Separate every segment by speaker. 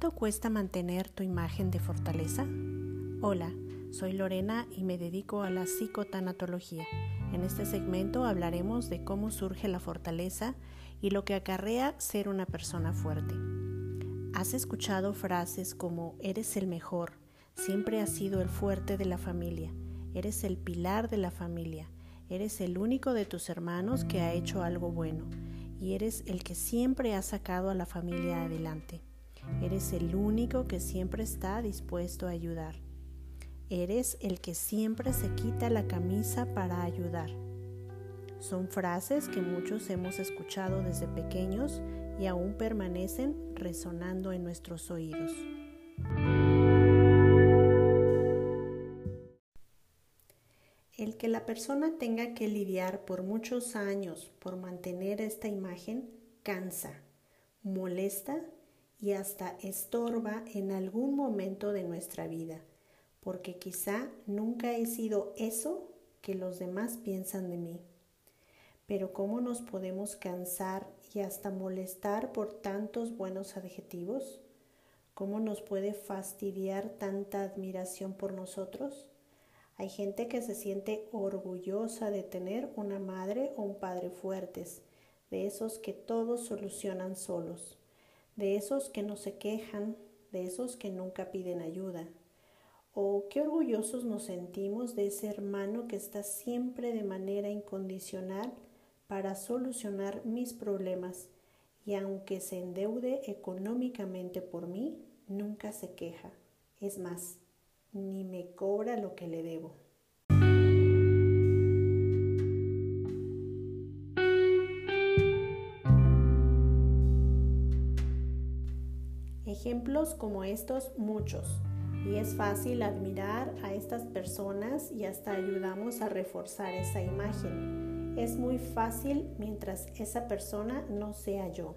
Speaker 1: ¿Cuánto cuesta mantener tu imagen de fortaleza? Hola, soy Lorena y me dedico a la psicotanatología. En este segmento hablaremos de cómo surge la fortaleza y lo que acarrea ser una persona fuerte. ¿Has escuchado frases como eres el mejor, siempre has sido el fuerte de la familia, eres el pilar de la familia, eres el único de tus hermanos que ha hecho algo bueno y eres el que siempre ha sacado a la familia adelante? Eres el único que siempre está dispuesto a ayudar. Eres el que siempre se quita la camisa para ayudar. Son frases que muchos hemos escuchado desde pequeños y aún permanecen resonando en nuestros oídos. El que la persona tenga que lidiar por muchos años por mantener esta imagen cansa, molesta y hasta estorba en algún momento de nuestra vida, porque quizá nunca he sido eso que los demás piensan de mí. Pero ¿cómo nos podemos cansar y hasta molestar por tantos buenos adjetivos? ¿Cómo nos puede fastidiar tanta admiración por nosotros? Hay gente que se siente orgullosa de tener una madre o un padre fuertes, de esos que todos solucionan solos de esos que no se quejan, de esos que nunca piden ayuda. O qué orgullosos nos sentimos de ese hermano que está siempre de manera incondicional para solucionar mis problemas y aunque se endeude económicamente por mí, nunca se queja. Es más, ni me cobra lo que le debo. Ejemplos como estos muchos. Y es fácil admirar a estas personas y hasta ayudamos a reforzar esa imagen. Es muy fácil mientras esa persona no sea yo.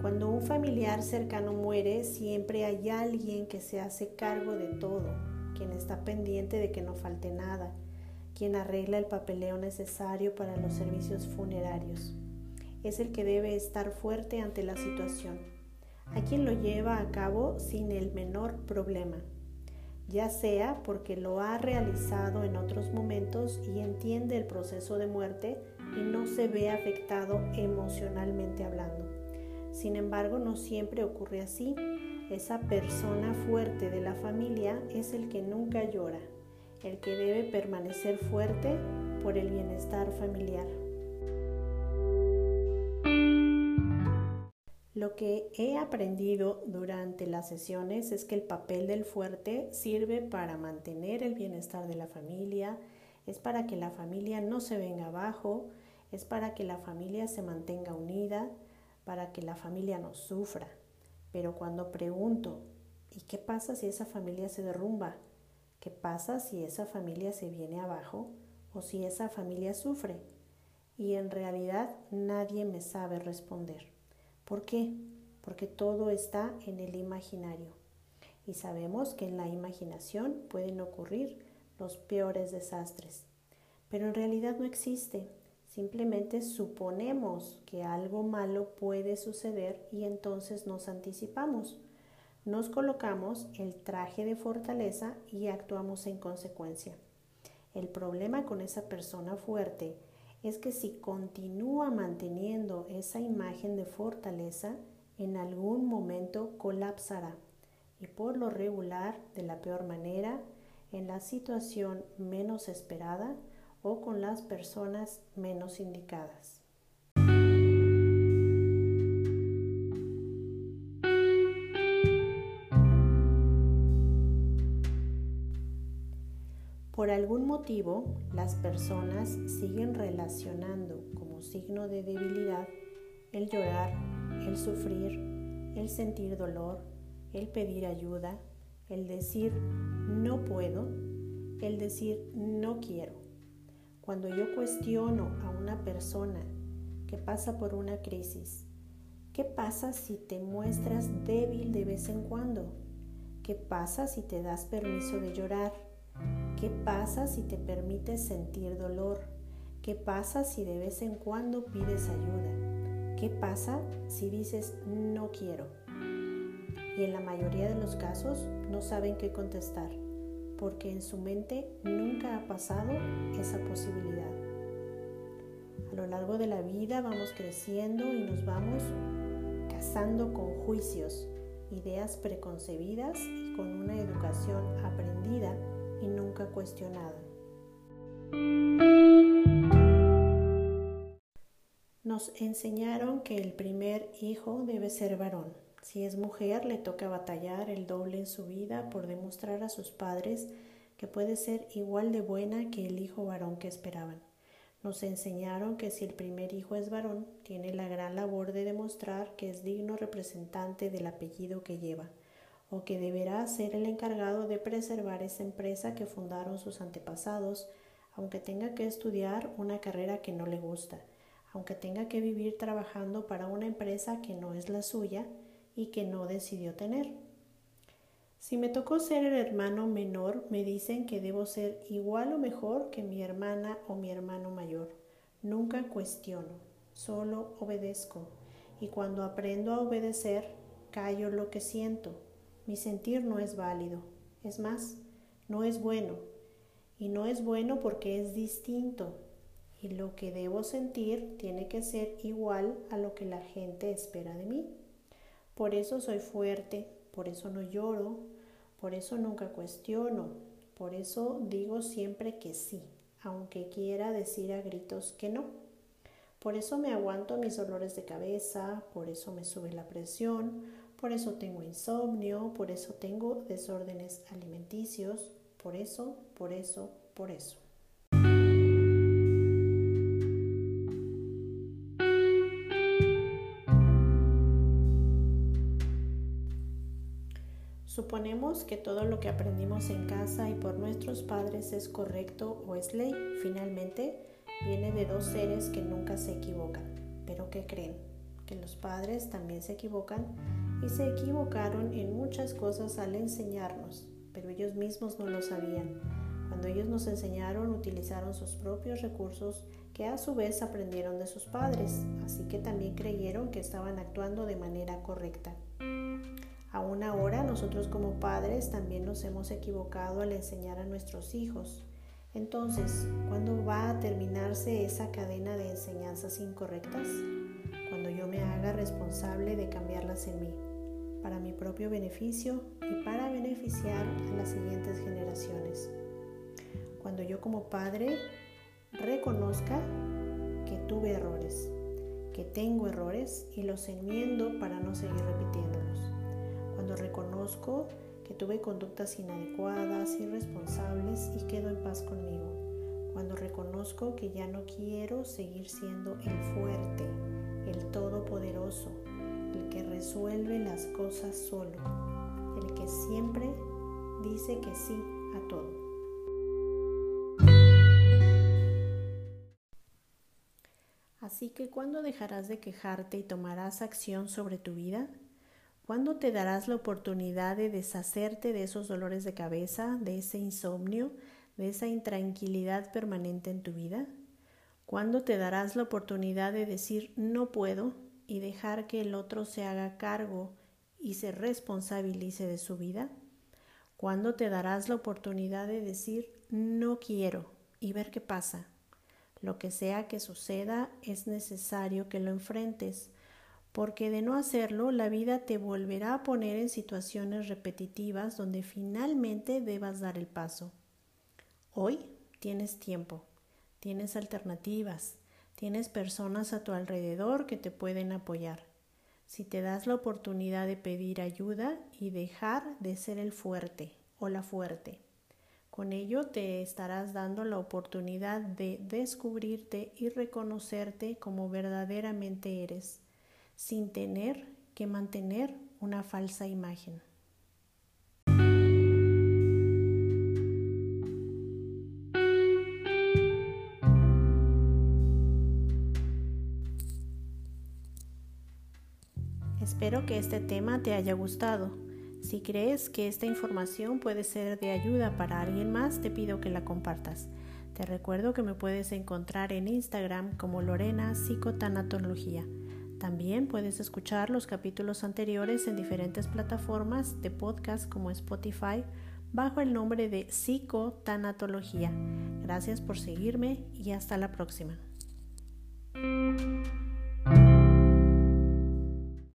Speaker 1: Cuando un familiar cercano muere, siempre hay alguien que se hace cargo de todo, quien está pendiente de que no falte nada, quien arregla el papeleo necesario para los servicios funerarios. Es el que debe estar fuerte ante la situación a quien lo lleva a cabo sin el menor problema, ya sea porque lo ha realizado en otros momentos y entiende el proceso de muerte y no se ve afectado emocionalmente hablando. Sin embargo, no siempre ocurre así. Esa persona fuerte de la familia es el que nunca llora, el que debe permanecer fuerte por el bienestar familiar. Que he aprendido durante las sesiones es que el papel del fuerte sirve para mantener el bienestar de la familia, es para que la familia no se venga abajo, es para que la familia se mantenga unida, para que la familia no sufra. Pero cuando pregunto, ¿y qué pasa si esa familia se derrumba? ¿Qué pasa si esa familia se viene abajo o si esa familia sufre? Y en realidad nadie me sabe responder. ¿Por qué? Porque todo está en el imaginario. Y sabemos que en la imaginación pueden ocurrir los peores desastres. Pero en realidad no existe. Simplemente suponemos que algo malo puede suceder y entonces nos anticipamos. Nos colocamos el traje de fortaleza y actuamos en consecuencia. El problema con esa persona fuerte es que si continúa manteniendo esa imagen de fortaleza, en algún momento colapsará y por lo regular de la peor manera, en la situación menos esperada o con las personas menos indicadas. Por algún motivo, las personas siguen relacionando como signo de debilidad el llorar, el sufrir, el sentir dolor, el pedir ayuda, el decir no puedo, el decir no quiero. Cuando yo cuestiono a una persona que pasa por una crisis, ¿qué pasa si te muestras débil de vez en cuando? ¿Qué pasa si te das permiso de llorar? ¿Qué pasa si te permites sentir dolor? ¿Qué pasa si de vez en cuando pides ayuda? ¿Qué pasa si dices no quiero? y en la mayoría de los casos no saben qué contestar, porque en su mente nunca ha pasado esa posibilidad. A lo largo de la vida vamos creciendo y nos vamos casando con juicios, ideas preconcebidas y con una educación aprendida y nunca cuestionada. Nos enseñaron que el primer hijo debe ser varón. Si es mujer, le toca batallar el doble en su vida por demostrar a sus padres que puede ser igual de buena que el hijo varón que esperaban. Nos enseñaron que si el primer hijo es varón, tiene la gran labor de demostrar que es digno representante del apellido que lleva, o que deberá ser el encargado de preservar esa empresa que fundaron sus antepasados, aunque tenga que estudiar una carrera que no le gusta, aunque tenga que vivir trabajando para una empresa que no es la suya y que no decidió tener. Si me tocó ser el hermano menor, me dicen que debo ser igual o mejor que mi hermana o mi hermano mayor. Nunca cuestiono, solo obedezco. Y cuando aprendo a obedecer, callo lo que siento. Mi sentir no es válido. Es más, no es bueno. Y no es bueno porque es distinto. Y lo que debo sentir tiene que ser igual a lo que la gente espera de mí. Por eso soy fuerte, por eso no lloro, por eso nunca cuestiono, por eso digo siempre que sí, aunque quiera decir a gritos que no. Por eso me aguanto mis dolores de cabeza, por eso me sube la presión, por eso tengo insomnio, por eso tengo desórdenes alimenticios, por eso, por eso, por eso. Suponemos que todo lo que aprendimos en casa y por nuestros padres es correcto o es ley. Finalmente, viene de dos seres que nunca se equivocan. Pero ¿qué creen? Que los padres también se equivocan y se equivocaron en muchas cosas al enseñarnos, pero ellos mismos no lo sabían. Cuando ellos nos enseñaron, utilizaron sus propios recursos que a su vez aprendieron de sus padres, así que también creyeron que estaban actuando de manera correcta. Aún ahora nosotros como padres también nos hemos equivocado al enseñar a nuestros hijos. Entonces, ¿cuándo va a terminarse esa cadena de enseñanzas incorrectas? Cuando yo me haga responsable de cambiarlas en mí, para mi propio beneficio y para beneficiar a las siguientes generaciones. Cuando yo como padre reconozca que tuve errores, que tengo errores y los enmiendo para no seguir repitiéndolos cuando reconozco que tuve conductas inadecuadas, irresponsables y quedo en paz conmigo, cuando reconozco que ya no quiero seguir siendo el fuerte, el todopoderoso, el que resuelve las cosas solo, el que siempre dice que sí a todo. Así que ¿cuándo dejarás de quejarte y tomarás acción sobre tu vida? ¿Cuándo te darás la oportunidad de deshacerte de esos dolores de cabeza, de ese insomnio, de esa intranquilidad permanente en tu vida? ¿Cuándo te darás la oportunidad de decir no puedo y dejar que el otro se haga cargo y se responsabilice de su vida? ¿Cuándo te darás la oportunidad de decir no quiero y ver qué pasa? Lo que sea que suceda es necesario que lo enfrentes porque de no hacerlo la vida te volverá a poner en situaciones repetitivas donde finalmente debas dar el paso. Hoy tienes tiempo, tienes alternativas, tienes personas a tu alrededor que te pueden apoyar. Si te das la oportunidad de pedir ayuda y dejar de ser el fuerte o la fuerte. Con ello te estarás dando la oportunidad de descubrirte y reconocerte como verdaderamente eres sin tener que mantener una falsa imagen. Espero que este tema te haya gustado. Si crees que esta información puede ser de ayuda para alguien más, te pido que la compartas. Te recuerdo que me puedes encontrar en Instagram como Lorena Psicotanatología. También puedes escuchar los capítulos anteriores en diferentes plataformas de podcast como Spotify bajo el nombre de Psicotanatología. Gracias por seguirme y hasta la próxima.